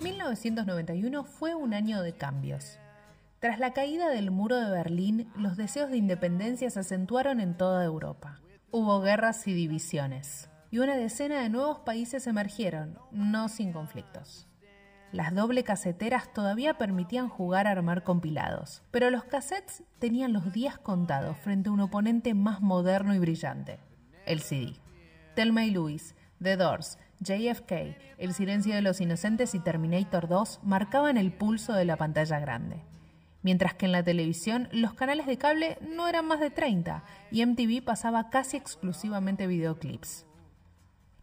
1991 fue un año de cambios. Tras la caída del muro de Berlín, los deseos de independencia se acentuaron en toda Europa. Hubo guerras y divisiones, y una decena de nuevos países emergieron, no sin conflictos. Las doble caseteras todavía permitían jugar a armar compilados, pero los cassettes tenían los días contados frente a un oponente más moderno y brillante, el CD. Thelma y Louise, The Doors, JFK, El silencio de los inocentes y Terminator 2 marcaban el pulso de la pantalla grande. Mientras que en la televisión los canales de cable no eran más de 30 y MTV pasaba casi exclusivamente videoclips.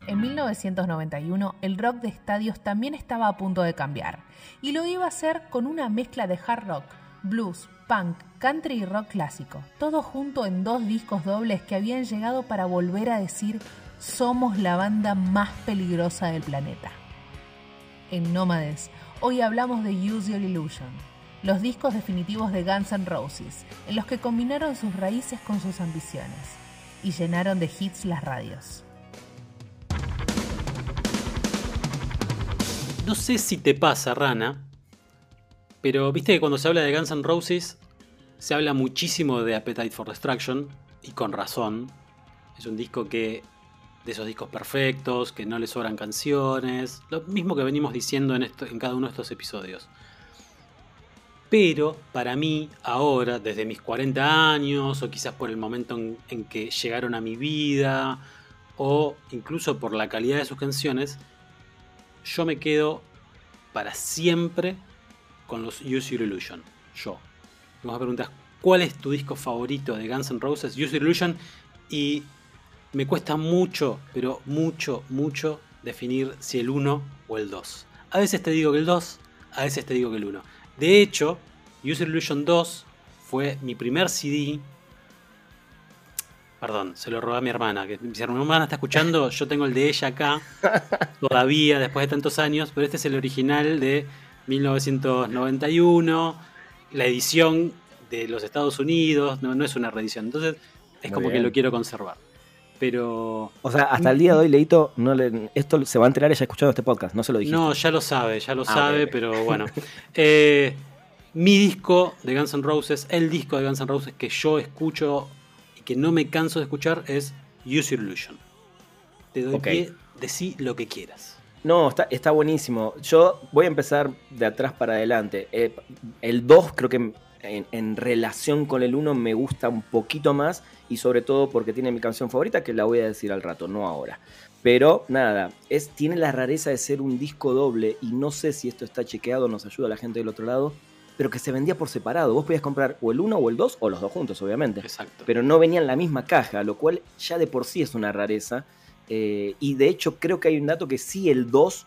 En 1991 el rock de estadios también estaba a punto de cambiar y lo iba a hacer con una mezcla de hard rock, blues, punk, country y rock clásico, todo junto en dos discos dobles que habían llegado para volver a decir somos la banda más peligrosa del planeta. En Nómades, hoy hablamos de Use Your Illusion, los discos definitivos de Guns N' Roses, en los que combinaron sus raíces con sus ambiciones y llenaron de hits las radios. No sé si te pasa, Rana, pero viste que cuando se habla de Guns N' Roses se habla muchísimo de Appetite for Destruction y con razón. Es un disco que de esos discos perfectos, que no le sobran canciones, lo mismo que venimos diciendo en, cada uno de estos episodios. Pero para mí, ahora, desde mis 40 años, o quizás por el momento en, en que llegaron a mi vida, o incluso por la calidad de sus canciones, yo me quedo para siempre con los Use Your Illusion. Yo. Vamos a preguntar, ¿cuál es tu disco favorito de Guns N' Roses? Use Your Illusion. Y me cuesta mucho, pero mucho, mucho definir si el 1 o el 2. A veces te digo que el 2, a veces te digo que el 1. De hecho, Use Your Illusion 2 fue mi primer CD Perdón, se lo robé a mi hermana. Que si mi hermana está escuchando, yo tengo el de ella acá, todavía, después de tantos años, pero este es el original de 1991, la edición de los Estados Unidos, no, no es una reedición. Entonces, es Muy como que lo quiero conservar. Pero. O sea, hasta el día de hoy, Leito, no le, esto se va a enterar ella escuchando este podcast, no se lo dijiste. No, ya lo sabe, ya lo Ah, sabe, pero bueno. Eh, mi disco de Guns N' Roses, el disco de Guns N' Roses que yo escucho y que no me canso de escuchar es Use Your Illusion. Te doy Ok. pie, decí lo que quieras. No, está, está buenísimo. Yo voy a empezar de atrás para adelante. Eh, el 2 creo que en, en relación con el 1 me gusta un poquito más y sobre todo porque tiene mi canción favorita que la voy a decir al rato, no ahora. Pero nada, es, tiene la rareza de ser un disco doble y no sé si esto está chequeado, nos ayuda la gente del otro lado, pero que se vendía por separado. Vos podías comprar o el 1 o el 2 o los dos juntos, obviamente Exacto. pero no venía en la misma caja, lo cual ya de por sí es una rareza. Eh, y de hecho creo que hay un dato que sí el 2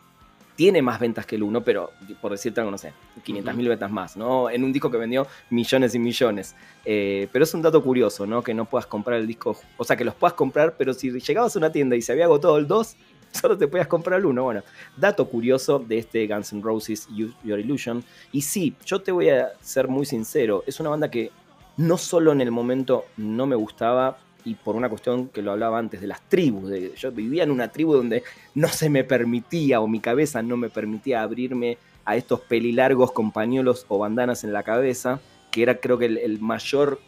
tiene más ventas que el 1, pero por decirte algo, no sé, 500 mil ventas más, ¿no? En un disco que vendió millones y millones. Eh, pero es un dato curioso, ¿no? Que no puedas comprar el disco, o sea, que los puedas comprar, pero si llegabas a una tienda y se había agotado el 2, solo te podías comprar el 1. Bueno, dato curioso de este Guns N' Roses Your Illusion. Y sí, yo te voy a ser muy sincero, es una banda que no solo en el momento no me gustaba, y por una cuestión que lo hablaba antes de las tribus, yo vivía en una tribu donde no se me permitía o mi cabeza no me permitía abrirme a estos pelilargos con pañuelos o bandanas en la cabeza, que era creo que el, el mayor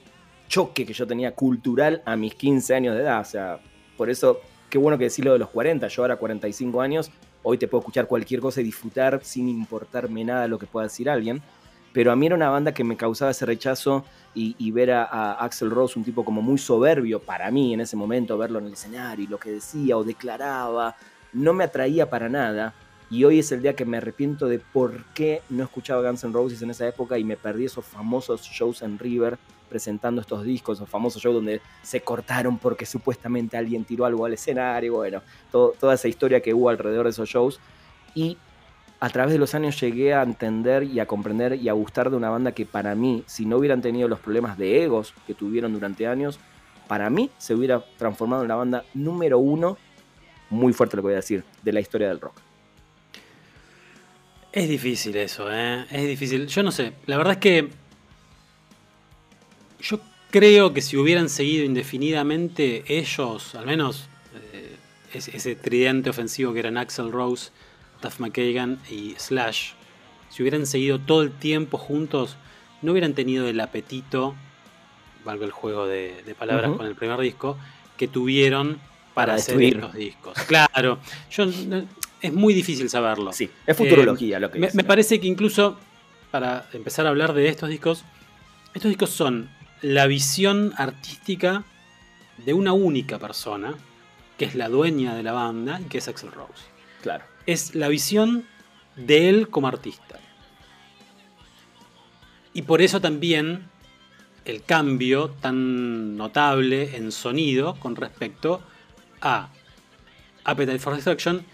choque que yo tenía cultural a mis 15 años de edad. O sea, por eso, qué bueno que decirlo de los 40, yo ahora 45 años, hoy te puedo escuchar cualquier cosa y disfrutar sin importarme nada lo que pueda decir alguien. Pero a mí era una banda que me causaba ese rechazo y, ver a, a Axel Rose, un tipo como muy soberbio para mí en ese momento, verlo en el escenario y lo que decía o declaraba, no me atraía para nada. Y hoy es el día que me arrepiento de por qué no escuchaba Guns N' Roses en esa época y me perdí esos famosos shows en River presentando estos discos, esos famosos shows donde se cortaron porque supuestamente alguien tiró algo al escenario, bueno, toda esa historia que hubo alrededor de esos shows. Y a través de los años llegué a entender y a comprender y a gustar de una banda que para mí, si no hubieran tenido los problemas de egos que tuvieron durante años, para mí se hubiera transformado en la banda número uno, muy fuerte lo que voy a decir, de la historia del rock. Es difícil eso, ¿eh? Es difícil. Yo no sé. La verdad es que. Yo creo que si hubieran seguido indefinidamente ellos, al menos eh, ese, tridente ofensivo que eran Axel Rose, Duff McKagan y Slash, si hubieran seguido todo el tiempo juntos, no hubieran tenido el apetito, valga el juego de, de palabras con el primer disco, que tuvieron para, Para hacer discos. Claro, yo, es muy difícil saberlo. Sí, es futurología lo que Me, dice. me parece que incluso, para empezar a hablar de estos discos, estos discos son la visión artística de una única persona, que es la dueña de la banda y que es Axel Rose. Claro. Es la visión de él como artista. Y por eso también el cambio tan notable en sonido con respecto a Appetite for Destruction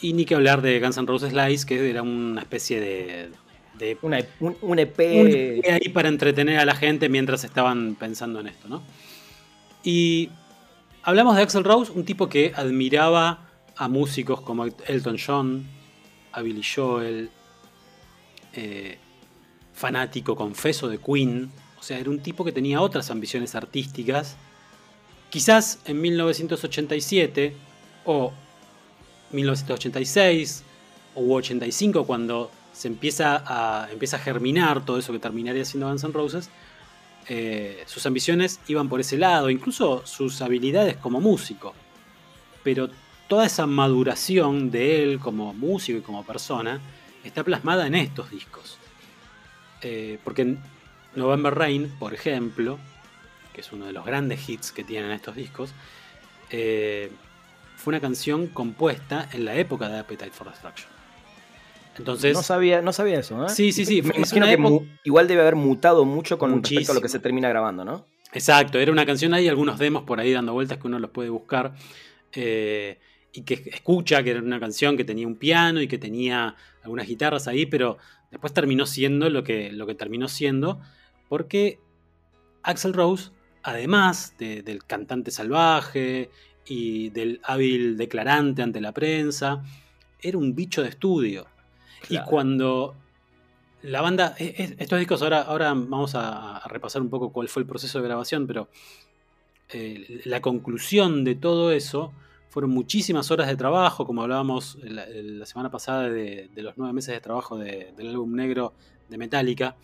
y ni que hablar de Guns N' Roses Lies, que era una especie de, de Una- un, un EP. un EP ahí para entretener a la gente mientras estaban pensando en esto, ¿no? Y hablamos de Axel Rose, un tipo que admiraba a músicos como Elton John, a Billy Joel, eh, fanático confeso de Queen, o sea, era un tipo que tenía otras ambiciones artísticas. Quizás en 1987 o 1986 o 85 cuando se empieza a, empieza a germinar todo eso que terminaría siendo Guns N' Roses, eh, sus ambiciones iban por ese lado, incluso sus habilidades como músico. Pero toda esa maduración de él como músico y como persona está plasmada en estos discos. Eh, porque en November Rain, por ejemplo, que es uno de los grandes hits que tienen estos discos, eh, fue una canción compuesta en la época de Appetite for Destruction. Entonces, no, sabía, no sabía eso, ¿eh? Sí, sí, sí, Me es imagino una que época- igual debe haber mutado mucho con respecto a lo Muchísimo. que se termina grabando, ¿no? Exacto, era una canción, hay algunos demos por ahí dando vueltas que uno los puede buscar. eh, y que escucha que era una canción que tenía un piano y que tenía algunas guitarras ahí, pero después terminó siendo lo que, lo que terminó siendo, porque Axel Rose, además de- del cantante salvaje y del hábil declarante ante la prensa, era un bicho de estudio. Claro. Y cuando la banda, e- e- estos discos ahora, ahora vamos a, a repasar un poco cuál fue el proceso de grabación, pero eh, la conclusión de todo eso fueron muchísimas horas de trabajo, como hablábamos la, semana pasada de, los nueve meses de trabajo de- del álbum negro de Metallica.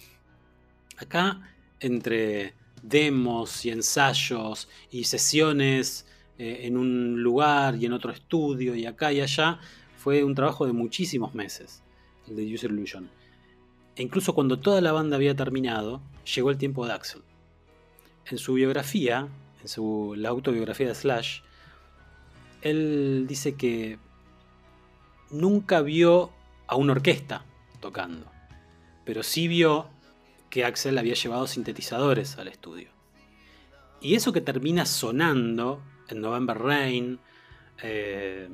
Acá, entre demos y ensayos y sesiones eh, en un lugar y en otro estudio y acá y allá, fue un trabajo de muchísimos meses, el de User Illusion. E incluso cuando toda la banda había terminado, llegó el tiempo de Axel. En su biografía, en su, la autobiografía de Slash, él dice que nunca vio a una orquesta tocando, pero sí vio que Axel había llevado sintetizadores al estudio. Y eso que termina sonando en November Rain, eh,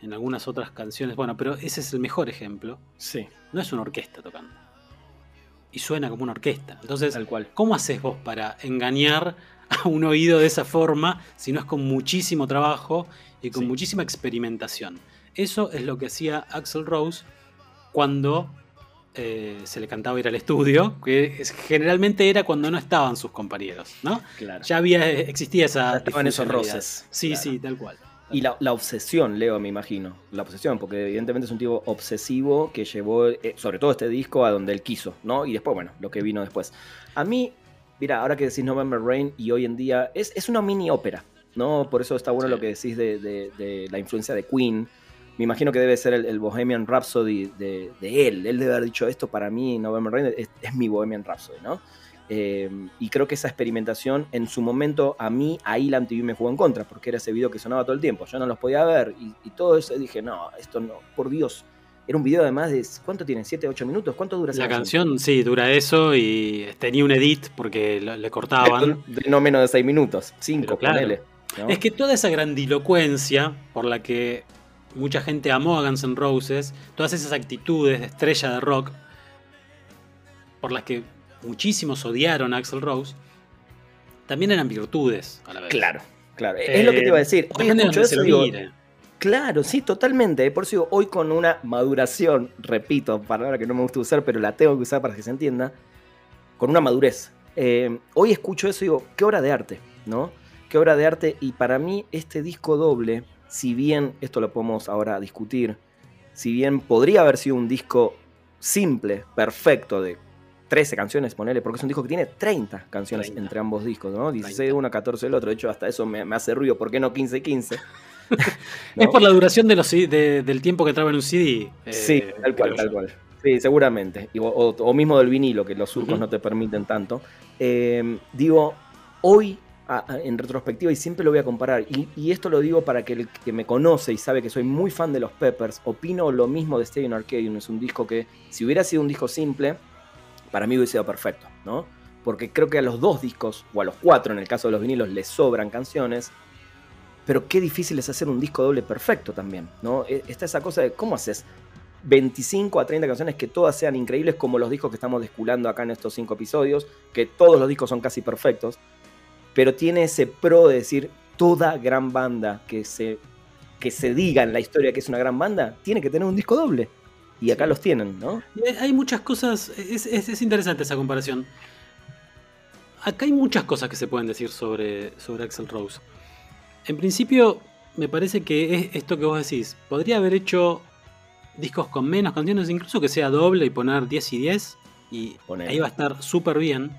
en algunas otras canciones, bueno, pero ese es el mejor ejemplo, Sí, no es una orquesta tocando. Y suena como una orquesta. Entonces, tal cual. ¿cómo haces vos para engañar a un oído de esa forma si no es con muchísimo trabajo y con Sí. muchísima experimentación? Eso es lo que hacía Axel Rose cuando eh, se le cantaba ir al estudio, que es- generalmente era cuando no estaban sus compañeros, ¿no? Claro. Ya había, existía esa. Estaban esos roces, Sí, claro. sí, tal cual. Y la, la obsesión, Leo, me imagino. La obsesión, porque evidentemente es un tipo obsesivo que llevó, eh, sobre todo este disco, a donde él quiso, ¿no? Y después, bueno, lo que vino después. A mí, mira, ahora que decís November Rain y hoy en día, es, es una mini ópera, ¿no? Por eso está bueno Sí. lo que decís de, de- de la influencia de Queen. Me imagino que debe ser el, el Bohemian Rhapsody de, de él. Él debe haber dicho esto para mí, November Rain, es, es mi Bohemian Rhapsody, ¿no? Eh, y creo que esa experimentación en su momento a mí, ahí la MTV me jugó en contra, porque era ese video que sonaba todo el tiempo, yo no los podía ver y, y todo eso dije, no, esto no, por Dios. Era un video además de, ¿cuánto tiene? ¿7, 8 minutos? ¿Cuánto dura esa La canción, sí, dura eso y tenía un edit porque le cortaban. De, no menos de 6 minutos, 5, Pero claro. ponele. ¿no? Es que toda esa grandilocuencia por la que mucha gente amó a Guns N' Roses, todas esas actitudes de estrella de rock, por las que muchísimos odiaron a Axel Rose, también eran virtudes a la vez. Claro, claro. es lo que te iba a decir. Hoy escucho eso digo. Claro, sí, totalmente. Por eso digo, hoy con una maduración, repito, palabra que no me gusta usar, pero la tengo que usar para que se entienda, con una madurez. Eh, hoy escucho eso y digo, qué obra de arte, ¿no? Qué obra de arte. Y para mí este disco doble si bien, esto lo podemos ahora discutir, si bien podría haber sido un disco simple, perfecto, de 13 canciones, ponele, porque es un disco que tiene 30 canciones 30. entre ambos discos, ¿no? 16 de uno, 14 del otro. De hecho, hasta eso me, me hace ruido. ¿Por qué no 15 y 15? Es por la duración de los, C- de- del tiempo que traba en un CD. eh, Sí, tal cual, tal cual. Sí, seguramente. O, o mismo del vinilo, que los surcos no te permiten tanto. Eh, digo, hoy, a- a- en retrospectiva, y siempre lo voy a comparar, y, y esto lo digo para que el que me conoce y sabe que soy muy fan de los Peppers, opino lo mismo de Stadium Arcadium. Es un disco que, si hubiera sido un disco simple, para mí hubiese sido perfecto, ¿no? Porque creo que a los dos discos, o a los cuatro en el caso de los vinilos, les sobran canciones. Pero qué difícil es hacer un disco doble perfecto también, ¿no? E- Está esa cosa de cómo haces 25 a 30 canciones que todas sean increíbles como los discos que estamos desculando acá en estos cinco episodios, que todos los discos son casi perfectos, pero tiene ese pro de decir toda gran banda que se, que se diga en la historia que es una gran banda, tiene que tener un disco doble. Y acá Sí. los tienen, ¿no? Hay muchas cosas, es, es- es interesante esa comparación. Acá hay muchas cosas que se pueden decir sobre, sobre Axel Rose. En principio, me parece que es esto que vos decís. Podría haber hecho discos con menos canciones, incluso que sea doble y poner 10 y 10. Y ahí va a estar súper bien.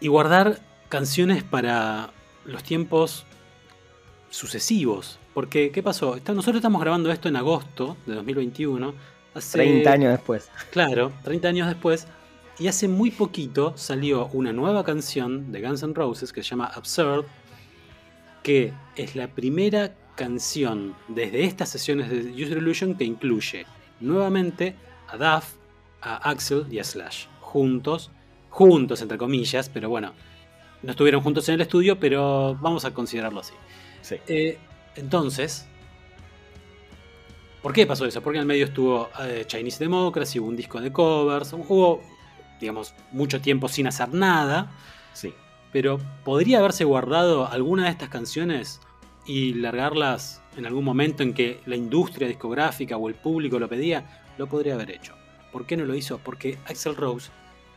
Y guardar canciones para los tiempos sucesivos. Porque, ¿qué pasó? Está- nosotros estamos grabando esto en agosto de 2021. Hace, 30 años después. Claro, 30 años después. Y hace muy poquito salió una nueva canción de Guns N' Roses que se llama Absurd, que es la primera canción desde estas sesiones de User Illusion que incluye nuevamente a Duff, a Axel y a Slash. Juntos, juntos entre comillas, pero bueno, no estuvieron juntos en el estudio, pero vamos a considerarlo así. Sí. Eh, entonces, ¿por qué pasó eso? Porque en el medio estuvo eh, Chinese Democracy, hubo un disco de covers, hubo, digamos, mucho tiempo sin hacer nada, Sí. Pero podría haberse guardado alguna de estas canciones y largarlas en algún momento en que la industria discográfica o el público lo pedía, lo podría haber hecho. ¿Por qué no lo hizo? Porque Axel Rose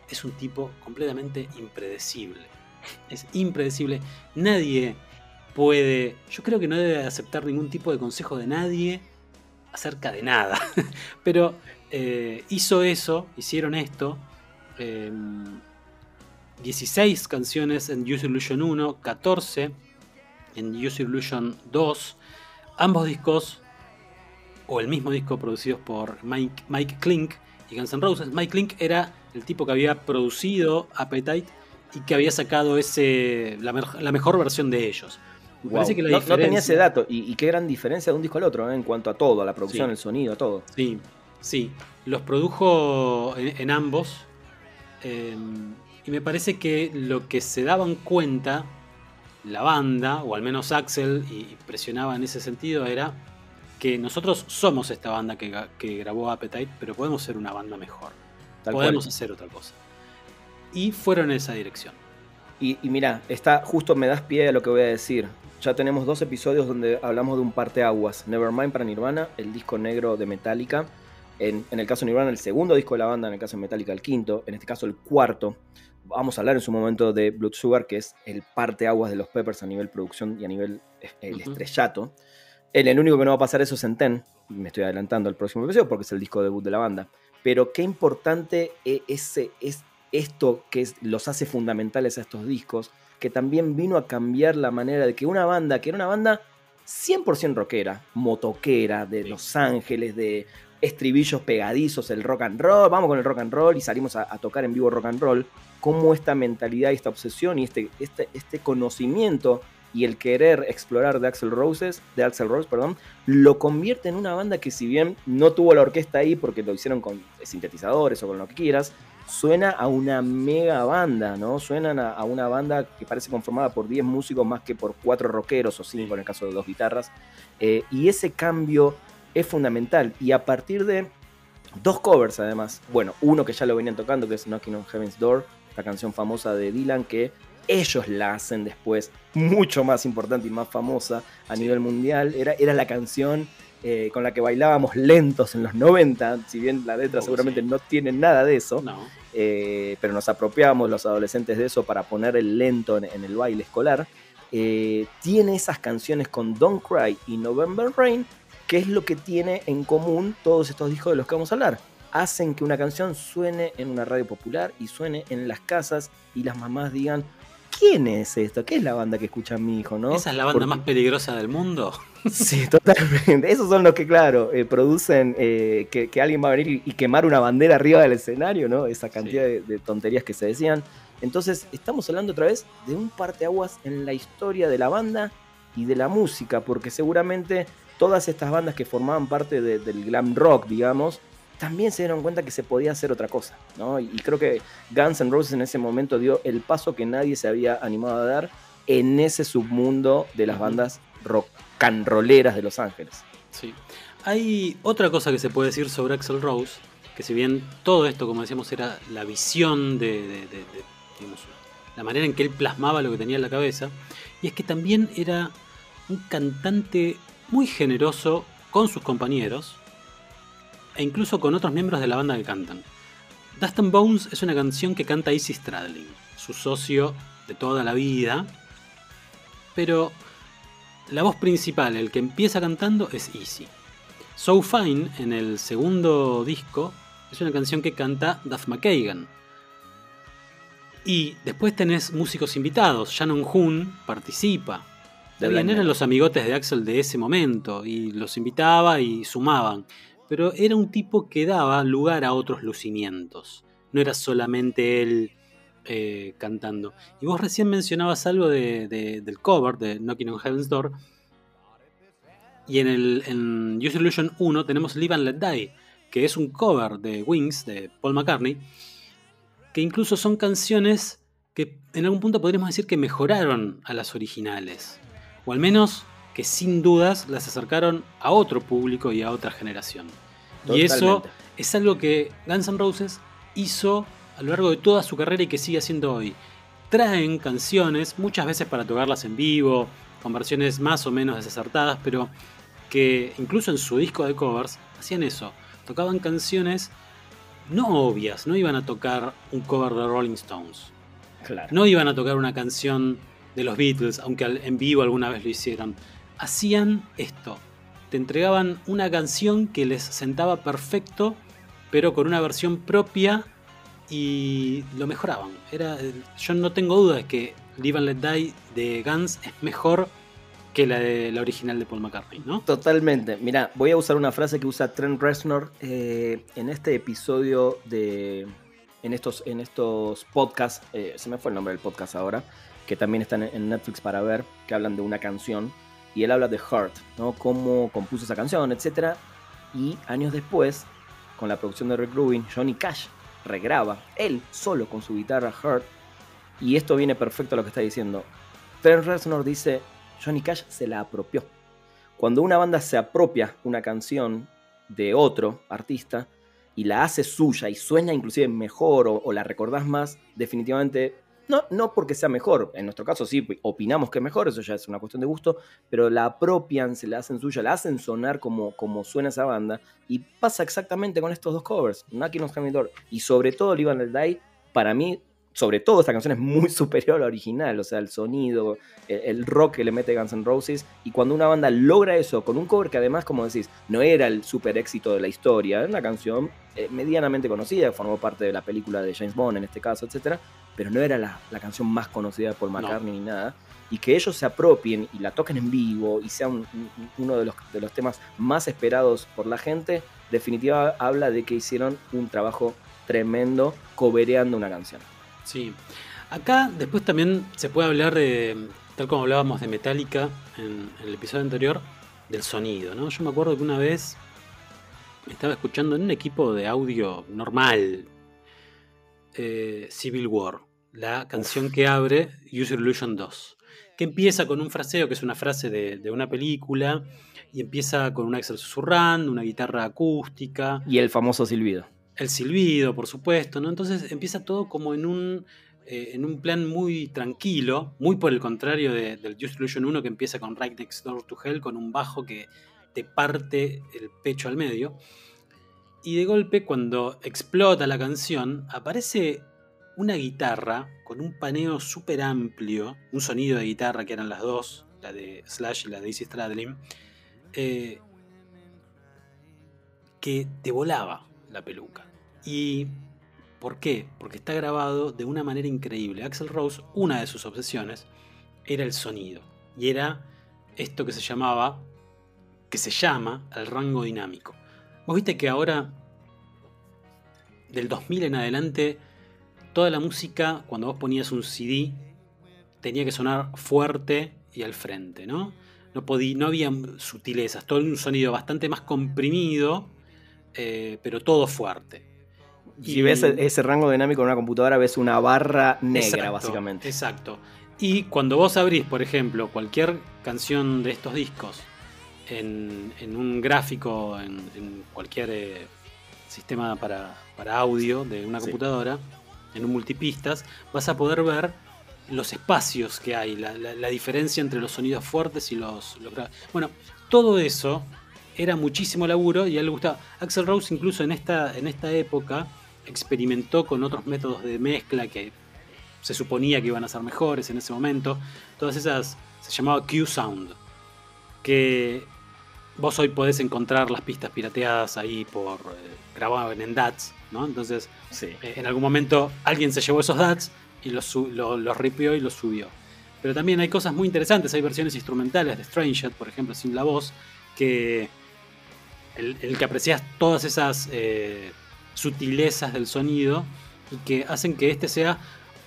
es un tipo completamente impredecible. Es impredecible. Nadie puede. Yo creo que no debe aceptar ningún tipo de consejo de nadie acerca de nada. Pero eh, hizo eso, hicieron esto. eh, 16 canciones en Use Illusion 1, 14 en Use Illusion 2. Ambos discos, o el mismo disco producidos por Mike, Mike Klink y Guns N' Roses. Mike Klink era el tipo que había producido Appetite y que había sacado ese, la, la mejor versión de ellos. Me Wow. parece que la no, no tenía diferencia- ese dato. Y, y qué gran diferencia de un disco al otro, ¿eh? en cuanto a todo, a la producción, Sí. el sonido, a todo. Sí, sí. Los produjo en, en ambos. eh, y me parece que lo que se daban cuenta la banda, o al menos Axel, y, presionaba en ese sentido, era que nosotros somos esta banda que, grabó Appetite, pero podemos ser una banda mejor. Tal podemos cual. hacer otra cosa. Y fueron en esa dirección. Y, y mira, está, justo me das pie a lo que voy a decir. Ya tenemos dos episodios donde hablamos de un parteaguas. Nevermind para Nirvana, el disco negro de Metallica. En, en el caso de Nirvana, el segundo disco de la banda. En el caso de Metallica, el quinto. En este caso, el cuarto. Vamos a hablar en su momento de Blood Sugar, que es el parteaguas de los Peppers a nivel producción y a nivel el estrellato. El, el único que no va a pasar eso es en Ten. Me estoy adelantando al próximo episodio porque es el disco debut de la banda. Pero qué importante e- es esto que es- los hace fundamentales a estos discos, que también vino a cambiar la manera de que una banda, que era una banda 100% rockera, motoquera, de. Los Ángeles, de estribillos pegadizos, el rock and roll, vamos con el rock and roll y salimos a, a tocar en vivo rock and roll, cómo esta mentalidad y esta obsesión y este, este, este conocimiento y el querer explorar de Axel Roses, de Axel Rose, perdón, lo convierte en una banda que si bien no tuvo la orquesta ahí porque lo hicieron con sintetizadores o con lo que quieras, suena a una mega banda, ¿no? Suenan a, a una banda que parece conformada por 10 músicos más que por 4 rockeros o 5 en el caso de dos guitarras. Eh, y ese cambio es fundamental. Y a partir de dos covers además, bueno, uno que ya lo venían tocando, que es Knocking on Heaven's Door, la canción famosa de Dylan, que ellos la hacen después mucho más importante y más famosa a nivel mundial. Era, era la canción eh, con la que bailábamos lentos en los 90, si bien la letra Oh, seguramente sí. no tiene nada de eso, No. eh, pero nos apropiábamos los adolescentes de eso para poner el lento en, en el baile escolar. eh, tiene esas canciones con Don't Cry y November Rain, que es lo que tiene en común todos estos discos de los que vamos a hablar. Hacen que una canción suene en una radio popular y suene en las casas y las mamás digan, ¿quién es esto? ¿Qué es la banda que escucha mi hijo? ¿no? ¿Esa es la banda Porque- más peligrosa del mundo? Sí, totalmente. Esos son los que, claro, eh, producen eh, que, que alguien va a venir y, y quemar una bandera arriba del escenario, ¿no? Esa cantidad Sí. de, de tonterías que se decían. Entonces, estamos hablando otra vez de un parteaguas en la historia de la banda y de la música, porque seguramente todas estas bandas que formaban parte de- del glam rock, digamos, también se dieron cuenta que se podía hacer otra cosa, ¿no? Y, creo que Guns N' Roses en ese momento dio el paso que nadie se había animado a dar en ese submundo de las bandas rock canroleras de Los Ángeles. Sí. Hay otra cosa que se puede decir sobre Axel Rose, que si bien todo esto, como decíamos, era la visión de, de- de- de, digamos, la manera en que él plasmaba lo que tenía en la cabeza, y es que también era un cantante muy generoso con sus compañeros e incluso con otros miembros de la banda que cantan. Dust and Bones es una canción que canta Izzy Stradlin, su socio de toda la vida, pero la voz principal, el que empieza cantando, es Easy. So Fine, en el segundo disco, es una canción que canta Duff McKagan. Y después tenés músicos invitados. Shannon Hoon participa. De bien, eran los amigotes de Axel de ese momento y los invitaba y sumaban. Pero era un tipo que daba lugar a otros lucimientos. No era solamente él eh, cantando. Y vos recién mencionabas algo de- de- del cover de Knocking on Heaven's Door. Y en, el, en Use Illusion 1 tenemos Live and Let Die, que es un cover de Wings de Paul McCartney, que incluso son canciones que en algún punto podríamos decir que mejoraron a las originales, o al menos que sin dudas las acercaron a otro público y a otra generación. Y eso es algo que Guns N' Roses hizo a lo largo de toda su carrera y que sigue haciendo hoy. Traen canciones, muchas veces para tocarlas en vivo, con versiones más o menos desacertadas, pero que incluso en su disco de covers hacían eso. Tocaban canciones no obvias, no iban a tocar un cover de Rolling Stones. Claro. No iban a tocar una canción de los Beatles, aunque en vivo alguna vez lo hicieron. Hacían esto. Te entregaban una canción que les sentaba perfecto, pero con una versión propia y lo mejoraban. Era, yo no tengo duda de que Live and Let Die de Guns es mejor que la, de, la original de Paul McCartney, ¿no? Totalmente. Mira, voy a usar una frase que usa Trent Reznor eh, en este episodio de. En estos, en estos podcasts, eh, se me fue el nombre del podcast ahora, que también están en- Netflix para ver, que hablan de una canción. Y él habla de Heart, ¿no? Cómo compuso esa canción, etc. Y años después, con la producción de Rick Rubin, Johnny Cash regraba, él solo con su guitarra Heart. Y esto viene perfecto a lo que está diciendo. Trent Reznor dice, Johnny Cash se la apropió. Cuando una banda se apropia una canción de otro artista y la hace suya y suena inclusive mejor o, o la recordás más, definitivamente, no, no porque sea mejor, en nuestro caso sí, opinamos que es mejor, eso ya es una cuestión de gusto, pero la apropian, se la hacen suya, la hacen sonar como, como suena esa banda y pasa exactamente con estos dos covers, Knocking on Door y sobre todo Live and Let Die, para mí, sobre todo esta canción es muy superior a la original, o sea, el sonido, el, el rock que le mete Guns N' Roses. Y cuando una banda logra eso con un cover que además, como decís, no era el super éxito de la historia, era una canción eh, medianamente conocida, formó parte de la película de James Bond en este caso, etcétera, pero no era la, la canción más conocida por McCartney ni nada. Y que ellos se apropien y la toquen en vivo y sea un- un- uno de los, de los temas más esperados por la gente, definitiva habla de que hicieron un trabajo tremendo cobereando una canción. Sí. Acá después también se puede hablar tal como hablábamos de Metallica en, el episodio anterior, del sonido, ¿no? Yo me acuerdo que una vez estaba escuchando en un equipo de audio normal eh, Civil War, la canción que abre User Illusion 2, que empieza con un fraseo que es una frase de, de una película y empieza con un Axel susurrando, una guitarra acústica, Y el famoso silbido. El silbido, por supuesto, ¿no? Entonces empieza todo como en un, eh, en un plan muy tranquilo, muy por el contrario de- del Just Illusion 1 que empieza con Right Next Door to Hell, con un bajo que te parte el pecho al medio. Y de golpe, cuando explota la canción, aparece una guitarra con un paneo súper amplio, un sonido de guitarra que eran las dos, la de Slash y la de Easy Stradlin, eh, que te volaba la peluca. ¿Y por qué? Porque está grabado de una manera increíble. Axel Rose, una de sus obsesiones, era el sonido. Y era esto que se llamaba, que se llama el rango dinámico. Vos viste que ahora, del 2000 en adelante, toda la música, cuando vos ponías un CD, tenía que sonar fuerte y al frente, ¿no? No, no había sutilezas, todo un sonido bastante más comprimido, eh, pero todo fuerte. Si ves ese rango dinámico en una computadora, ves una barra negra, básicamente. Exacto. Y cuando vos abrís, por ejemplo, cualquier canción de estos discos en, un gráfico, en, cualquier eh, sistema para, audio de una computadora, en un multipistas, vas a poder ver los espacios que hay, la, diferencia entre los sonidos fuertes y los, los Bueno, todo eso era muchísimo laburo y a él le gustaba. Axel Rose incluso en esta, en esta época experimentó con otros métodos de mezcla que se suponía que iban a ser mejores en ese momento. Todas esas se llamaba Q-Sound, que vos hoy podés encontrar las pistas pirateadas ahí por eh, grabado en DATs, ¿no? Entonces, eh, en algún momento alguien se llevó esos DATs y los, los ripió y los subió. Pero también hay cosas muy interesantes, hay versiones instrumentales de Strange por ejemplo, sin la voz, que el, que aprecias todas esas eh, sutilezas del sonido y que hacen que este sea,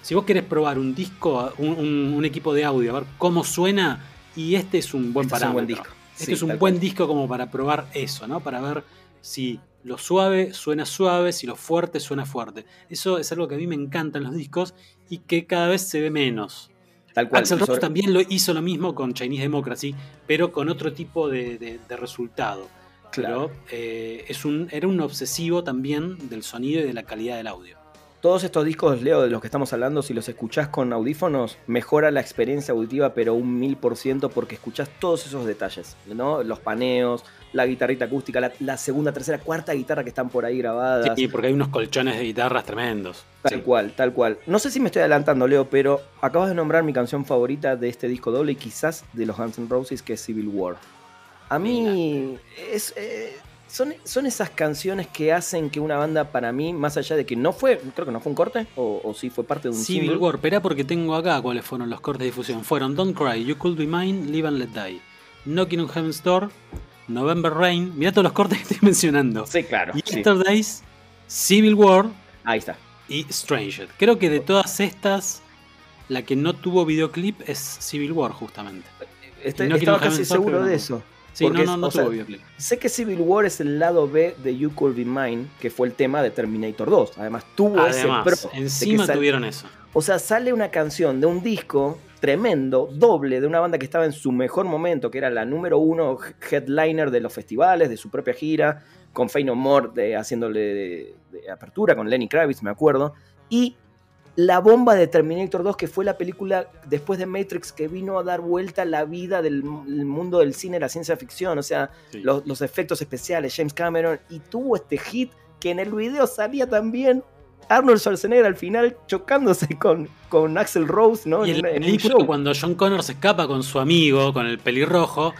si vos querés probar un disco, un, equipo de audio, a ver cómo suena, y este es un buen este parámetro. Es un buen disco. Este es un buen disco como para probar eso, ¿no? Para ver si lo suave suena suave, si lo fuerte suena fuerte. Eso es algo que a mí me encanta en los discos y que cada vez se ve menos. Tal cual. Axel Rose también lo hizo lo mismo con Chinese Democracy, pero con otro tipo de resultado. Claro. Eh, es un, era un obsesivo también del sonido y de la calidad del audio. Todos estos discos, Leo, de los que estamos hablando, si los escuchás con audífonos, mejora la experiencia auditiva, pero un mil por ciento, porque escuchás todos esos detalles, ¿no? Los paneos, la guitarrita acústica, la, segunda, tercera, cuarta guitarra que están por ahí grabadas. Sí, porque hay unos colchones de guitarras tremendos. Tal cual, tal cual. No sé si me estoy adelantando, Leo, pero acabas de nombrar mi canción favorita de este disco doble y quizás de los Guns N' Roses, que es Civil War. A mí es, eh, son, son esas canciones que hacen que una banda para mí, más allá de que no fue, creo que no fue un corte, o, sí fue parte de un Civil War, espera porque tengo acá cuáles fueron los cortes de difusión. Fueron Don't Cry, You Could Be Mine, Live and Let Die, Knocking on Heaven's Door, November Rain, mira todos los cortes que estoy mencionando. Sí, claro. Yesterdays, Civil War. Ahí está. Y Stranger. Creo que de todas estas, la que no tuvo videoclip es Civil War, justamente. Estoy, estaba casi seguro de eso. Sí, no, no, no Sé que Civil War es el lado B de You Could Be Mine, que fue el tema de Terminator 2. Además, tuvo ese pro. Encima tuvieron eso. O sea, sale una canción de un disco tremendo, doble, de una banda que estaba en su mejor momento, que era la número uno headliner de los festivales, de su propia gira, con Fey No More haciéndole de apertura, con Lenny Kravitz, me acuerdo. Y la bomba de Terminator 2, que fue la película después de Matrix que vino a dar vuelta la vida del mundo del cine, la ciencia ficción, o sea, los, efectos especiales, James Cameron, y tuvo este hit que en el video salía también Arnold Schwarzenegger al final chocándose con, con Axel Rose, ¿no? Y en, el show. cuando John Connor se escapa con su amigo, con el pelirrojo,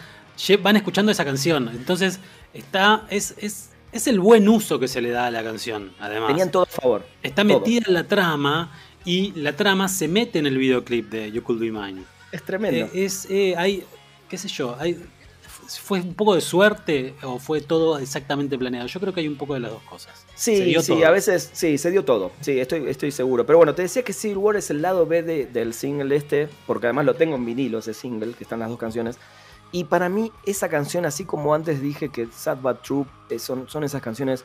van escuchando esa canción. Entonces, está. es, es es el buen uso que se le da a la canción, además. Tenían todo a favor. Está metida en la trama y la trama se mete en el videoclip de You Could Be Mine. Es tremendo. Eh, es, eh, hay, qué sé yo, hay, ¿fue un poco de suerte o fue todo exactamente planeado? Yo creo que hay un poco de las dos cosas. Sí, sí, a veces sí, se dio todo. Sí, estoy, estoy seguro. Pero bueno, te decía que Civil War es el lado B del single este, porque además lo tengo en vinilo, ese single, que están las dos canciones. Y para mí, esa canción, así como antes dije que Sad But True, eh, son, son esas canciones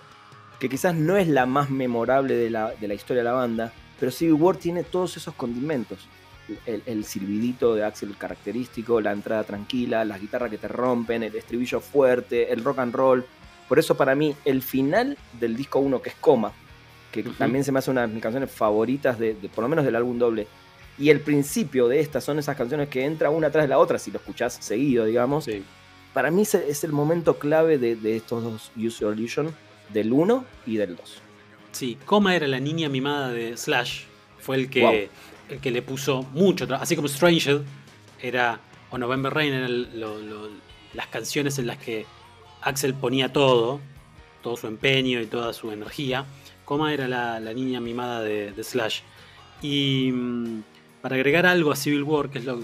que quizás no es la más memorable de la, de la historia de la banda, pero Civil War tiene todos esos condimentos. El, el, silbidito de Axel característico, la entrada tranquila, las guitarras que te rompen, el estribillo fuerte, el rock and roll. Por eso para mí el final del disco 1, que es Coma, que también se me hace una de mis canciones favoritas, de, por lo menos del álbum doble, y el principio de estas son esas canciones que entra una tras de la otra, si lo escuchás seguido, digamos. Para mí es el momento clave de, de estos dos Use Your Illusion, del 1 y del 2. Sí, Coma era la niña mimada de Slash. Fue el que, Wow. el que le puso mucho trabajo. Así como Stranger era, o November Rain eran lo- lo- las canciones en las que Axel ponía todo, todo su empeño y toda su energía. Coma era la, la niña mimada de, de Slash. Y mm, para agregar algo a Civil War, que es lo-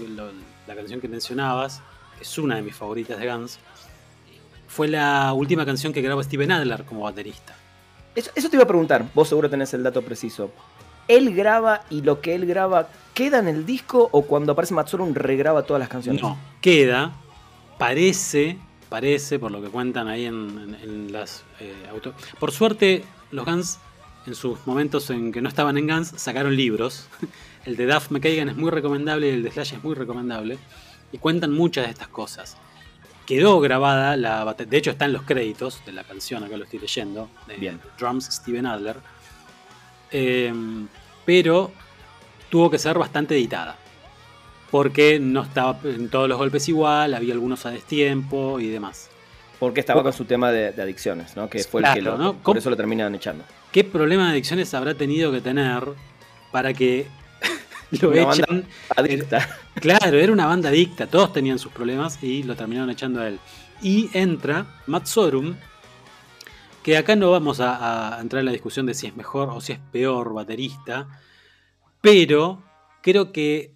la canción que mencionabas, que es una de mis favoritas de Guns, fue la última canción que grabó Steven Adler como baterista. Eso, eso te iba a preguntar, vos seguro tenés el dato preciso. ¿Él graba y lo que él graba queda en el disco o cuando aparece Matsurum regraba todas las canciones? No, queda, parece, parece, por lo que cuentan ahí en, las eh. Por suerte, los Guns, en sus momentos en que no estaban en Guns, sacaron libros. El de Duff McKagan es muy recomendable y el de Slash es muy recomendable. Y cuentan muchas de estas cosas. Quedó grabada la bate- De hecho, está en los créditos de la canción, acá lo estoy leyendo. De Bien. Drums Steven Adler. Eh, pero tuvo que ser bastante editada porque no estaba en todos los golpes igual, había algunos a destiempo y demás. Porque estaba con su tema de, de adicciones, ¿no? Que fue el que Claro, lo, ¿no? por eso lo terminan echando. ¿Qué problema de adicciones habrá tenido que tener para que lo Una banda echen? Adicta. Claro, era una banda adicta, todos tenían sus problemas y lo terminaron echando a él. Y entra Matt Sorum, que acá no vamos a, a entrar en la discusión de si es mejor o si es peor baterista, pero creo que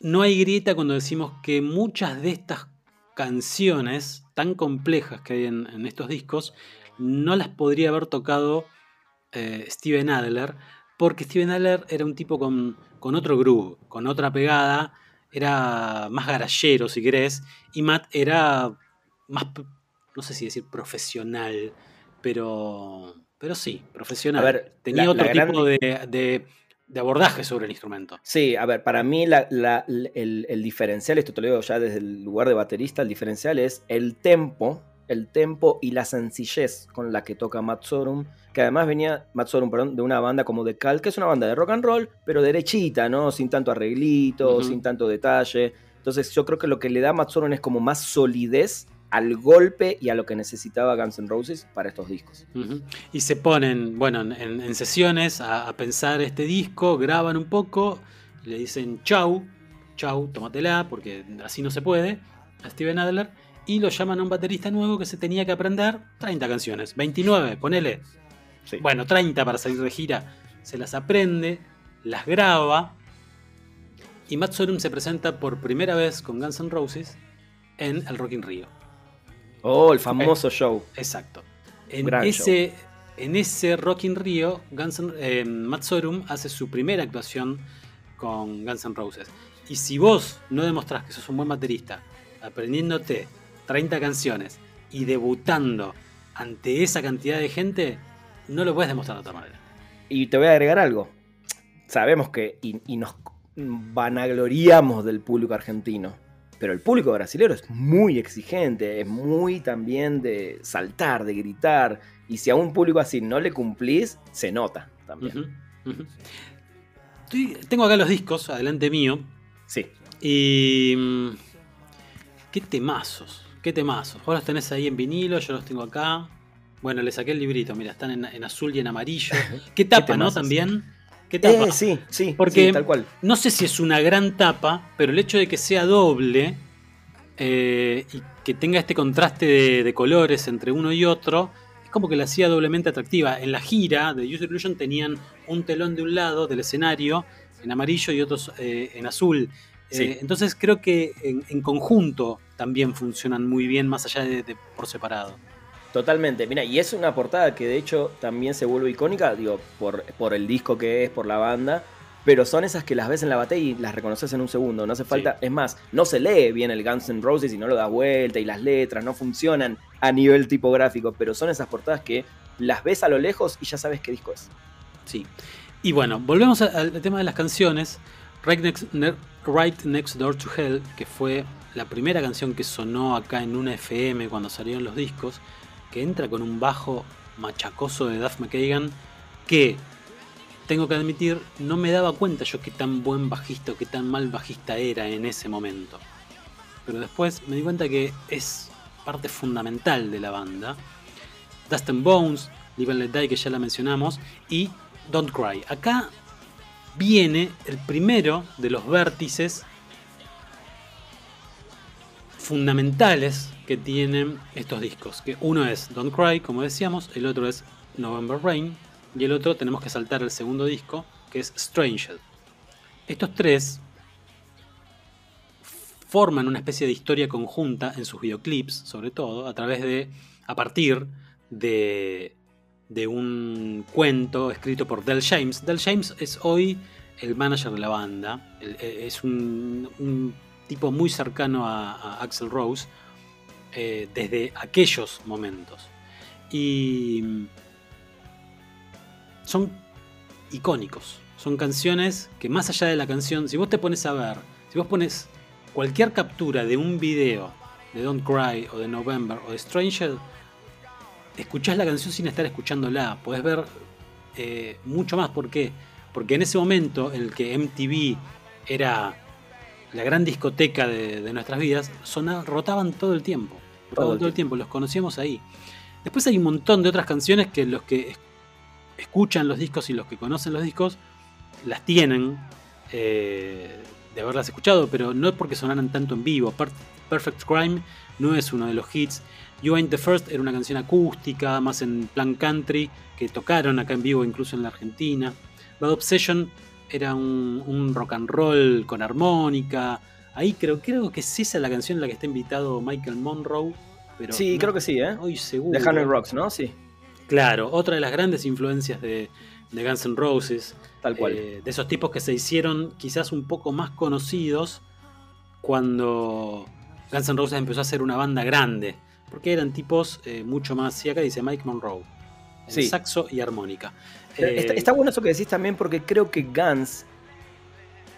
no hay grieta cuando decimos que muchas de estas canciones tan complejas que hay en, en estos discos no las podría haber tocado eh, Steven Adler, porque Steven Adler era un tipo con, con otro groove, con otra pegada, era más garallero si querés, y Matt era más, no sé si decir profesional, pero, pero sí, profesional. A ver, Tenía la- otro la gran- tipo de, de- de abordaje sobre el instrumento. Sí, a ver, para mí la- la- el, el diferencial, esto te lo digo ya desde el lugar de baterista, el diferencial es el tempo, el tempo y la sencillez con la que toca Matt Sorum, que además venía, Matt Sorum, perdón, de una banda como The Cal, que es una banda de rock and roll, pero derechita, ¿no? Sin tanto arreglito, sin tanto detalle. Entonces yo creo que lo que le da a Matt Sorum es como más solidez al golpe y a lo que necesitaba Guns N' Roses para estos discos. Y se ponen, bueno, en, en sesiones a, a pensar este disco, graban un poco, le dicen chau, chau, tómatela, porque así no se puede, a Steven Adler, y lo llaman a un baterista nuevo que se tenía que aprender 30 canciones, 29, ponele. Sí. Bueno, 30 para salir de gira. Se las aprende, las graba, y Matt Sorum se presenta por primera vez con Guns N' Roses en el Rock in Rio. Oh, el famoso show. Exacto. En Gran ese, en ese Rock in Rio, Guns N- eh, Matt Sorum hace su primera actuación con Guns N' Roses. Y si vos no demostrás que sos un buen baterista, aprendiéndote 30 canciones y debutando ante esa cantidad de gente, no lo puedes demostrar de otra manera. Y te voy a agregar algo. Sabemos que, y, y nos vanagloriamos del público argentino, pero el público brasileño es muy exigente, es muy también de saltar, de gritar, y si a un público así no le cumplís, se nota también. Estoy- tengo acá los discos, adelante mío, Sí. Y. mm, ¿Qué temazos? ¿Qué temazos? Vos los tenés ahí en vinilo, yo los tengo acá. Bueno, le saqué el librito, mira, están en, en azul y en amarillo. ¿Qué tapa, no? También. ¿Qué tapa? Eh, sí, sí, Porque- sí, tal cual. No sé si es una gran tapa, pero el hecho de que sea doble eh, y que tenga este contraste de, de colores entre uno y otro, es como que la hacía doblemente atractiva. En la gira de User Illusion tenían un telón de un lado del escenario en amarillo y otros eh, en azul. Sí. Entonces creo que en, en conjunto también funcionan muy bien, más allá de, de por separado. Totalmente, mira, y es una portada que de hecho también se vuelve icónica, digo, por, por el disco que es, por la banda, pero son esas que las ves en la batería y las reconoces en un segundo, no hace falta, es más, no se lee bien el Guns N' Roses y no lo das vuelta y las letras no funcionan a nivel tipográfico, pero son esas portadas que las ves a lo lejos y ya sabes qué disco es. Sí. Y bueno, volvemos al tema de las canciones. Right next, Ne- Right Next Door to Hell, que fue la primera canción que sonó acá en una FM cuando salieron los discos, que entra con un bajo machacoso de Duff McKagan, que tengo que admitir, no me daba cuenta yo qué tan buen bajista o qué tan mal bajista era en ese momento. Pero después me di cuenta que es parte fundamental de la banda. Dust and Bones, Live and Let Die, que ya la mencionamos, y Don't Cry. Acá viene el primero de los vértices fundamentales que tienen estos discos. Que uno es Don't Cry, como decíamos, el otro es November Rain y el otro tenemos que saltar al segundo disco, que es Stranger. Estos tres forman una especie de historia conjunta en sus videoclips, sobre todo, a través de, a partir de, de un cuento escrito por Del James. Del James es hoy el manager de la banda, eh, es un, tipo muy cercano a, Axel Rose eh, desde aquellos momentos. Y son icónicos, son canciones que más allá de la canción, si vos te pones a ver, si vos pones cualquier captura de un video de Don't Cry o de November o de Stranger, escuchás la canción sin estar escuchándola, podés ver eh, mucho más. ¿Por qué? Porque en ese momento en el que MTV era la gran discoteca de, nuestras vidas, rotaban todo el tiempo. Rotaban todo, el tiempo, los conocíamos ahí. Después hay un montón de otras canciones que los que escuchan los discos y los que conocen los discos las tienen eh, de haberlas escuchado, pero no porque sonaran tanto en vivo. Perfect Crime no es uno de los hits. You Ain't the First era una canción acústica, más en plan country, que tocaron acá en vivo incluso en la Argentina. Bad Obsession era un, rock and roll con armónica. Ahí creo, creo que es esa la canción en la que está invitado Michael Monroe. Pero sí, creo que sí, ¿eh? Hoy seguro. De Hundred Rocks, ¿no? Sí. Claro, otra de las grandes influencias de, Guns N' Roses. Tal cual. Eh, de esos tipos que se hicieron quizás un poco más conocidos cuando Guns N' Roses empezó a ser una banda grande. Porque eran tipos eh, mucho más. Y acá dice Mike Monroe. saxo y armónica. Eh, está, bueno eso que decís también porque creo que Guns,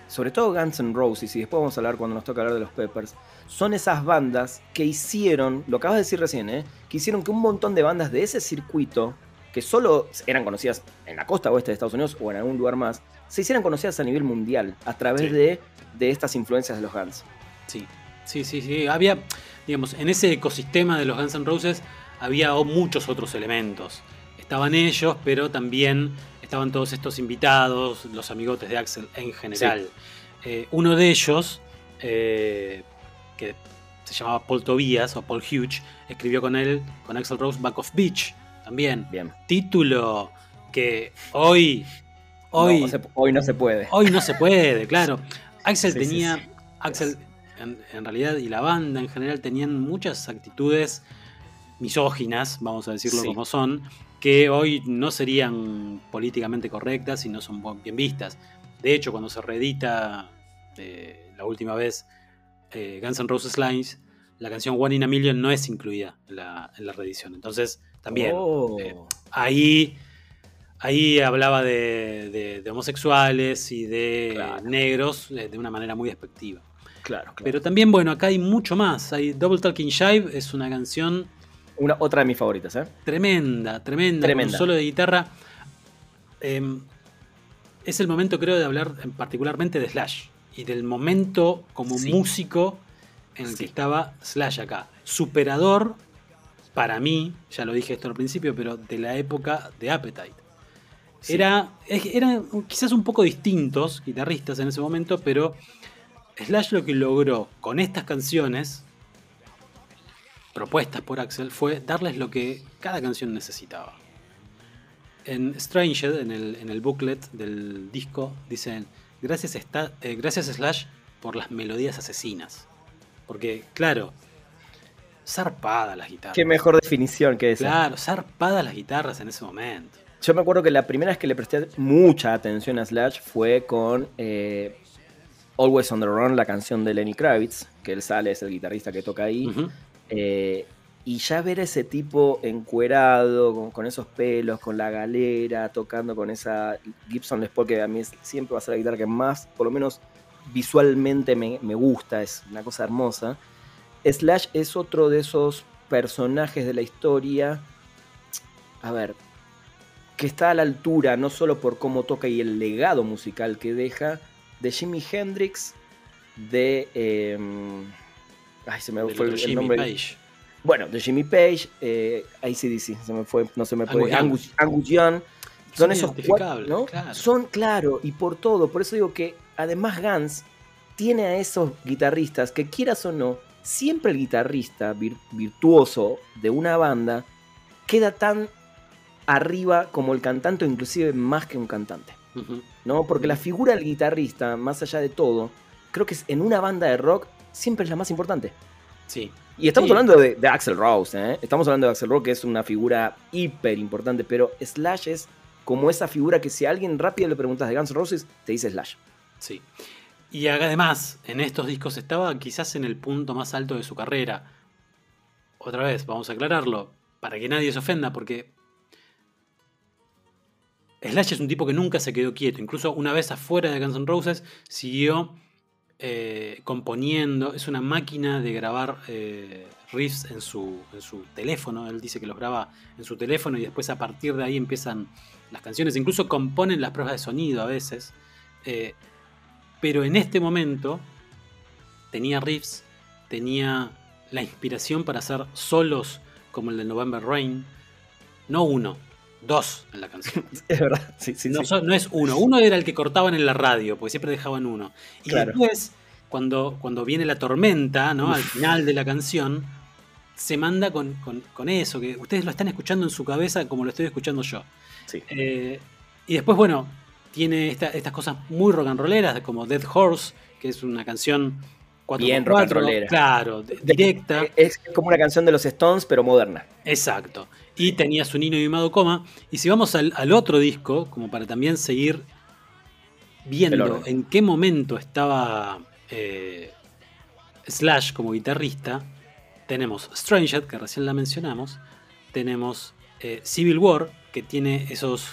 sobre todo Guns N' Roses, y después vamos a hablar cuando nos toca hablar de los Peppers, son esas bandas que hicieron, lo acabas de decir recién, ¿eh? que hicieron que un montón de bandas de ese circuito, que solo eran conocidas en la costa oeste de Estados Unidos o en algún lugar más, se hicieran conocidas a nivel mundial a través de, de estas influencias de los Guns. Sí, sí, sí, sí. Había, digamos, en ese ecosistema de los Guns N' Roses había muchos otros elementos. Estaban ellos, pero también estaban todos estos invitados, los amigotes de Axel en general. Eh, uno de ellos, eh, que se llamaba Paul Tobias o Paul Hughes, escribió con él, con Axel Rose, Back of Beach, también. Bien. Título que hoy. Hoy no, hoy no se puede. Hoy no se puede, claro. Axel tenía. Axel, en, realidad, y la banda en general tenían muchas actitudes misóginas, vamos a decirlo como son, que hoy no serían políticamente correctas y no son bien vistas. De hecho, cuando se reedita eh, la última vez eh, Guns N' Roses Lines, la canción One in a Million no es incluida en la, reedición. Entonces, también oh. eh, ahí, ahí hablaba de, homosexuales y de negros de una manera muy despectiva. Claro, Pero también, bueno, acá hay mucho más. Hay Double Talking Jive, es una canción. Una, otra de mis favoritas, ¿eh? Tremenda, tremenda. tremenda. solo de guitarra. Em, es el momento, creo, de hablar particularmente de Slash y del momento como músico en el que estaba Slash acá. Superador, para mí, ya lo dije esto al principio, pero de la época de Appetite. Era, eran quizás un poco distintos guitarristas en ese momento, pero Slash lo que logró con estas canciones propuestas por Axel fue darles lo que cada canción necesitaba. En Stranger, en el, en el booklet del disco, dicen Gracias, está, eh, gracias Slash por las melodías asesinas. Porque, claro, zarpada las guitarras. Qué mejor definición que esa. Claro, zarpada las guitarras en ese momento. Yo me acuerdo que la primera vez que le presté mucha atención a Slash fue con eh, Always on the Run, la canción de Lenny Kravitz, que él sale, es el guitarrista que toca ahí. Y ya ver a ese tipo encuerado, con, esos pelos, con la galera, tocando con esa Gibson Les Paul, que a mí siempre va a ser la guitarra que más, por lo menos visualmente me, gusta, es una cosa hermosa. Slash es otro de esos personajes de la historia, a ver, que está a la altura, no solo por cómo toca y el legado musical que deja, de Jimi Hendrix, de... Em, ay, se me fue el, nombre. Bueno, de Jimmy Page, eh, ACDC, se me fue, no se me puede. Angus, Young. Son, Son esos cuatro, ¿no? claro. Son, claro, y por todo. Por eso digo que además Guns tiene a esos guitarristas que quieras o no, siempre el guitarrista vir- virtuoso de una banda queda tan arriba como el cantante o inclusive más que un cantante. ¿no? Porque la figura del guitarrista, más allá de todo, creo que es- en una banda de rock siempre es la más importante. Sí. Y estamos Sí. hablando de, de Axel Rose, ¿eh? Estamos hablando de Axel Rose, que es una figura hiper importante, pero Slash es como esa figura que si a alguien rápido le preguntas de Guns N' Roses, te dice Slash. Sí. Y además, en estos discos estaba quizás en el punto más alto de su carrera. Otra vez, vamos a aclararlo, para que nadie se ofenda, porque Slash es un tipo que nunca se quedó quieto. Incluso una vez afuera de Guns N' Roses, siguió eh, componiendo. Es una máquina de grabar eh, riffs en su, en su teléfono. Él dice que los graba en su teléfono y después a partir de ahí empiezan las canciones. Incluso componen las pruebas de sonido a veces. Eh, pero en este momento tenía riffs, tenía la inspiración para hacer solos como el de November Rain. No uno, dos en la canción. Es verdad, sí, sí, No, sí. so- no es uno. Uno era el que cortaban en la radio, porque siempre dejaban uno. Y Claro. después, cuando, cuando viene la tormenta, ¿no? Al final de la canción, se manda con, con- con eso, que ustedes lo están escuchando en su cabeza como lo estoy escuchando yo. Eh, y después, bueno, tiene esta- estas cosas muy rock and rolleras, como Dead Horse, que es una canción 4 Bien rock and rollera. Claro, directa. Es como una canción de los Stones, pero moderna. Exacto. Y tenía su niño mimado coma. Y si vamos al, al otro disco, como para también seguir viendo en qué momento estaba eh, Slash como guitarrista, tenemos Stranger, que recién la mencionamos, tenemos eh, Civil War, que tiene esos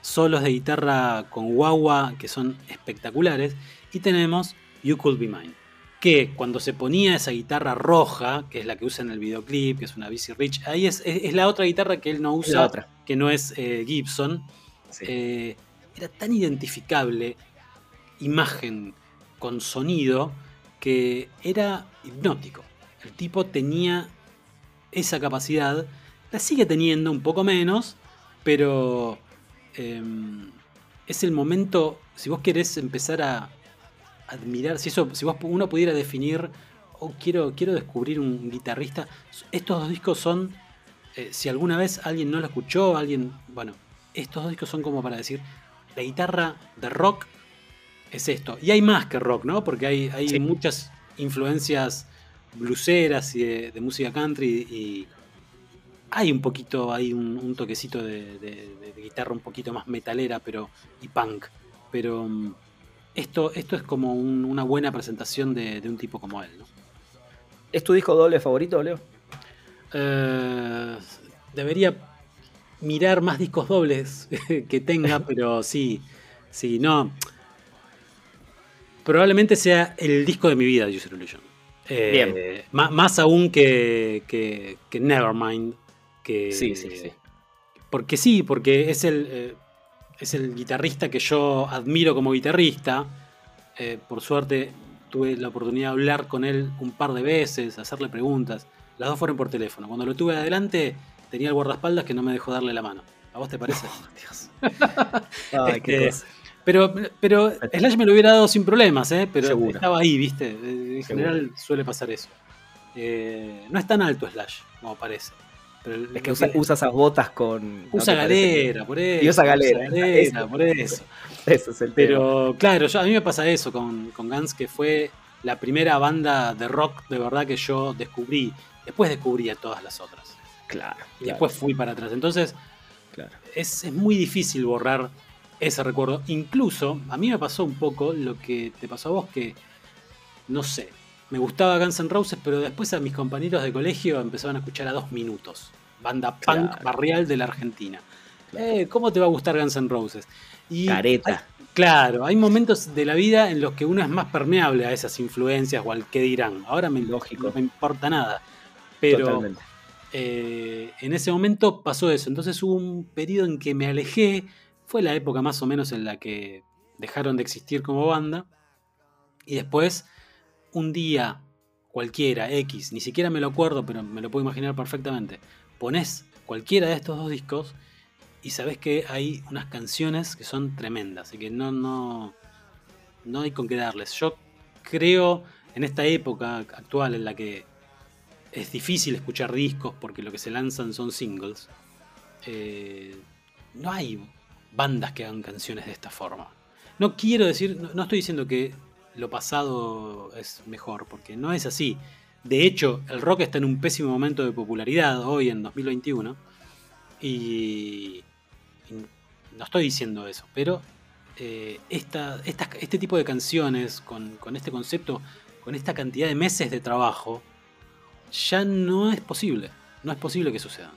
solos de guitarra con guagua que son espectaculares, y tenemos You Could Be Mine, que cuando se ponía esa guitarra roja, que es la que usa en el videoclip, que es una BC Rich, ahí es, es- es la otra guitarra que él no usa, otra. que no es eh, Gibson, Sí. eh, era tan identificable, imagen con sonido, que era hipnótico. El tipo tenía esa capacidad, la sigue teniendo un poco menos, pero em, es el momento, si vos querés empezar a admirar, si, eso, si vos uno pudiera definir, oh, quiero, quiero descubrir un guitarrista, estos dos discos son, eh, si alguna vez alguien no lo escuchó, alguien, bueno, estos dos discos son como para decir, la guitarra de rock es esto. Y hay más que rock, ¿no? Porque hay, hay Sí. muchas influencias bluseras y de, de música country y hay un poquito, hay un, un toquecito de, de- de- de guitarra un poquito más metalera pero y punk. Pero mm, esto, esto es como un- una buena presentación de, de un tipo como él, ¿no? ¿Es tu disco doble favorito, Leo? Eh, debería mirar más discos dobles que tenga, pero sí, sí, no. Probablemente sea el disco de mi vida, User Illusion. Eh, Bien. má- Más, aún que, que, que Nevermind. Que, Sí, sí, sí. Porque sí, porque es el, eh, es el guitarrista que yo admiro como guitarrista. Eh, por suerte tuve la oportunidad de hablar con él un par de veces, hacerle preguntas. Las dos fueron por teléfono. Cuando lo tuve adelante, tenía el guardaespaldas que no me dejó darle la mano. ¿A vos te parece? Dios. Ay, qué cosa. Pero, pero Slash me lo hubiera dado sin problemas, ¿eh? Pero Seguro. estaba ahí, ¿viste? En Seguro. general suele pasar eso. Eh, no es tan alto Slash, como parece. Pero Es que usa, usa esas botas con. ¿no usa galera, por eso. Y usa galera, galera, eso. por eso. Ese es el tema. Pero claro, yo, a mí me pasa eso con, con Guns, que fue la primera banda de rock de verdad que yo descubrí. Después descubrí a todas las otras. Claro. Y claro, después fui para atrás. Entonces, claro. es, es muy difícil borrar ese recuerdo. Incluso, a mí me pasó un poco lo que te pasó a vos, que no sé, me gustaba Guns N' Roses, pero después a mis compañeros de colegio empezaban a escuchar a dos minutos. Banda punk barrial de la Argentina. Eh, ¿Cómo te va a gustar Guns N' Roses? Y Careta. hay- claro, hay momentos de la vida en los que uno es más permeable a esas influencias o al que dirán. Ahora me, Lógico. no me importa nada. Pero eh, en ese momento pasó eso. Entonces hubo un periodo en que me alejé. Fue la época más o menos en la que dejaron de existir como banda. Y después, un día cualquiera, X, ni siquiera me lo acuerdo, pero me lo puedo imaginar perfectamente. Pones cualquiera de estos dos discos y sabes que hay unas canciones que son tremendas y que no, no, no hay con qué darles. Yo creo en esta época actual en la que es difícil escuchar discos porque lo que se lanzan son singles, eh, no hay bandas que hagan canciones de esta forma. No quiero decir, no, estoy diciendo que lo pasado es mejor, porque no es así. De hecho, el rock está en un pésimo momento de popularidad hoy en 2021. Y, no estoy diciendo eso, pero eh, este tipo de canciones, con, con, este concepto, con esta cantidad de meses de trabajo, ya no es posible. No es posible que sucedan.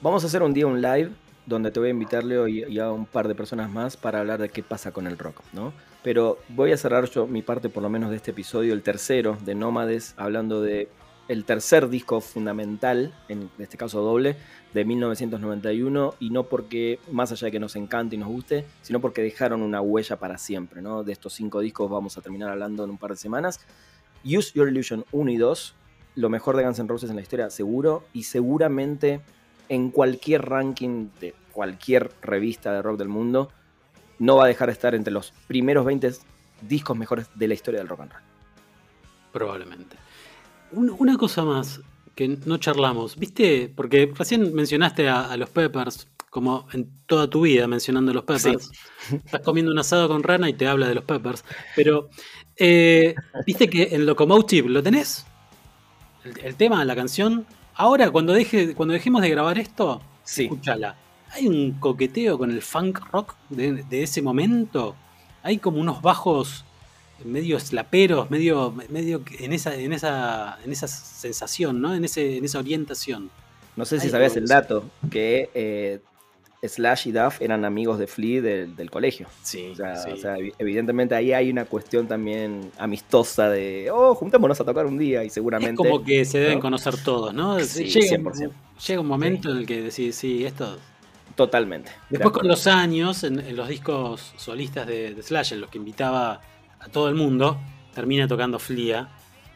Vamos a hacer un día un live donde te voy a invitar, Leo, y, a un par de personas más para hablar de qué pasa con el rock, ¿no? Pero voy a cerrar yo mi parte, por lo menos, de este episodio, el tercero de Nómades, hablando de el tercer disco fundamental, en este caso doble, de 1991, y no porque, más allá de que nos encante y nos guste, sino porque dejaron una huella para siempre, ¿no? De estos cinco discos vamos a terminar hablando en un par de semanas. Use Your Illusion 1 y 2, lo mejor de Guns N' Roses en la historia, seguro, y seguramente en cualquier ranking de cualquier revista de rock del mundo, no va a dejar de estar entre los primeros 20 discos mejores de la historia del rock and roll. Probablemente. Una cosa más que no charlamos, ¿viste? Porque recién mencionaste a, los Peppers, como en toda tu vida mencionando los Peppers. Estás comiendo un asado con rana y te habla de los Peppers. Pero, eh, ¿viste que en Locomotive lo tenés? El, el tema, la canción, Ahora, cuando, deje, cuando dejemos de grabar esto, escúchala. Hay un coqueteo con el funk rock de, ese momento. Hay como unos bajos medio slaperos, medio, medio en esa, en esa, en esa sensación, ¿no? En, ese, en esa orientación. No sé si sabías el dato, que eh, Slash y Duff eran amigos de Flea del, colegio. Sí, o sea, evidentemente ahí hay una cuestión también amistosa de, oh, juntémonos a tocar un día y seguramente... Es como que se deben conocer todos, ¿no? Sí, llega, 100%. llega un momento en el que decís, sí, esto... Totalmente. Después con los años, en, los discos solistas de, Slash, en los que invitaba a todo el mundo, termina tocando Flea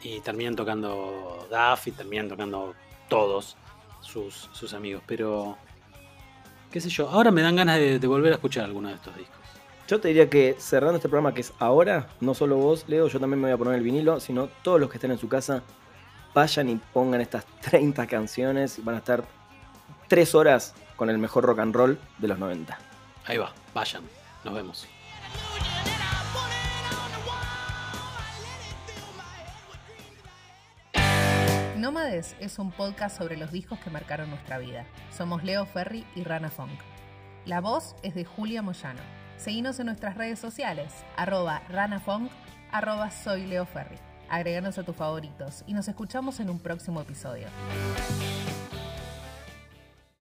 y terminan tocando Duff y terminan tocando todos sus, sus amigos. Pero qué sé yo, ahora me dan ganas de, volver a escuchar alguno de estos discos. Yo te diría que cerrando este programa que es ahora, no solo vos, Leo, yo también me voy a poner el vinilo, sino todos los que estén en su casa, vayan y pongan estas 30 canciones y van a estar 3 horas con el mejor rock and roll de los 90. Ahí va, vayan, nos vemos. Nómades es un podcast sobre los discos que marcaron nuestra vida. Somos Leo Ferri y Rana Funk. La voz es de Julia Moyano. Seguinos en nuestras redes sociales, arroba ranafunk, arroba soy. Agreganos a tus favoritos y nos escuchamos en un próximo episodio.